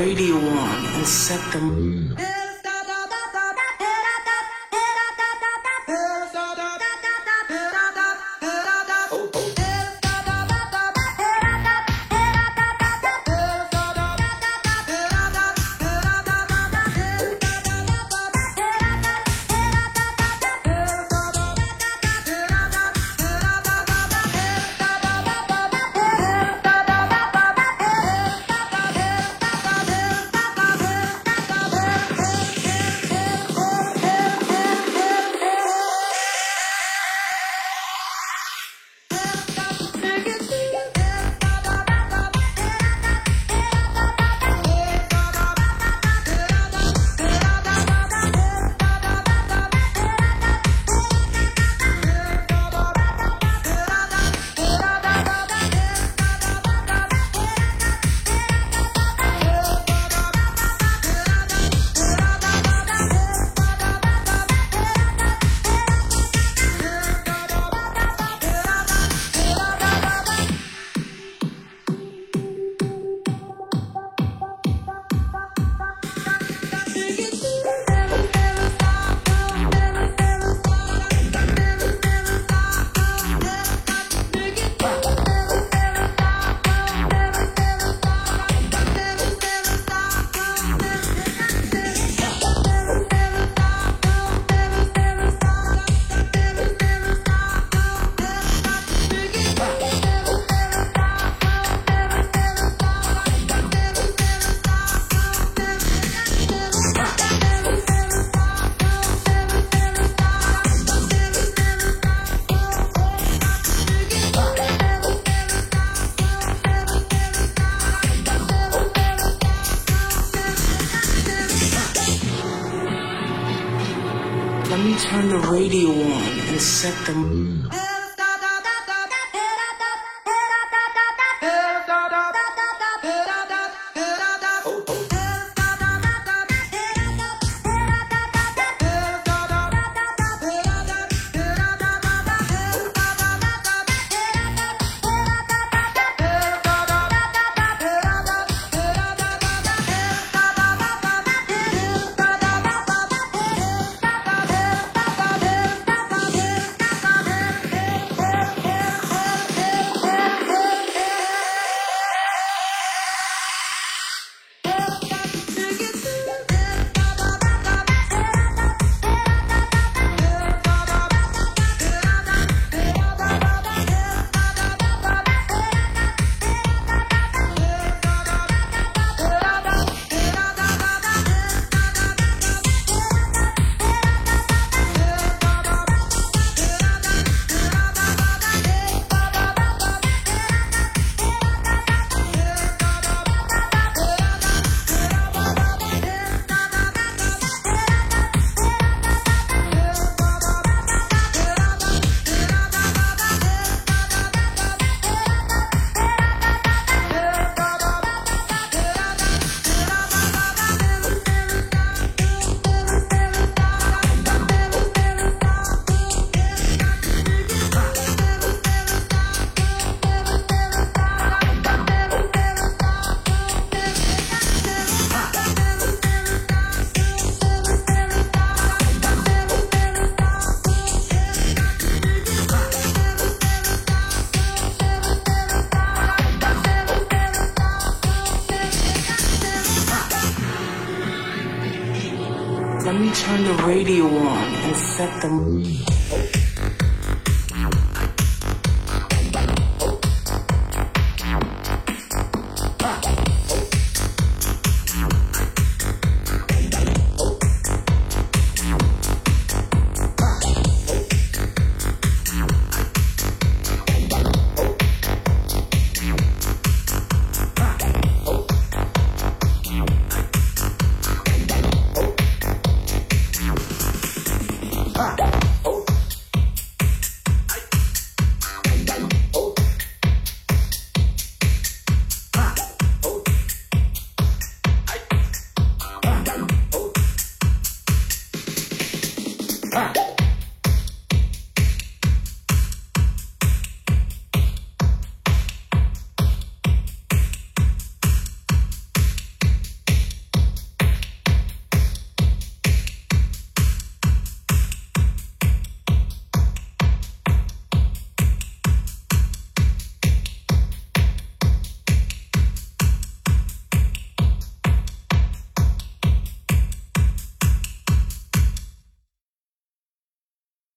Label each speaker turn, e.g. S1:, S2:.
S1: radio on and set the mm. Let me turn the radio on and set the mm. Turn the radio on and set the mood. Ah.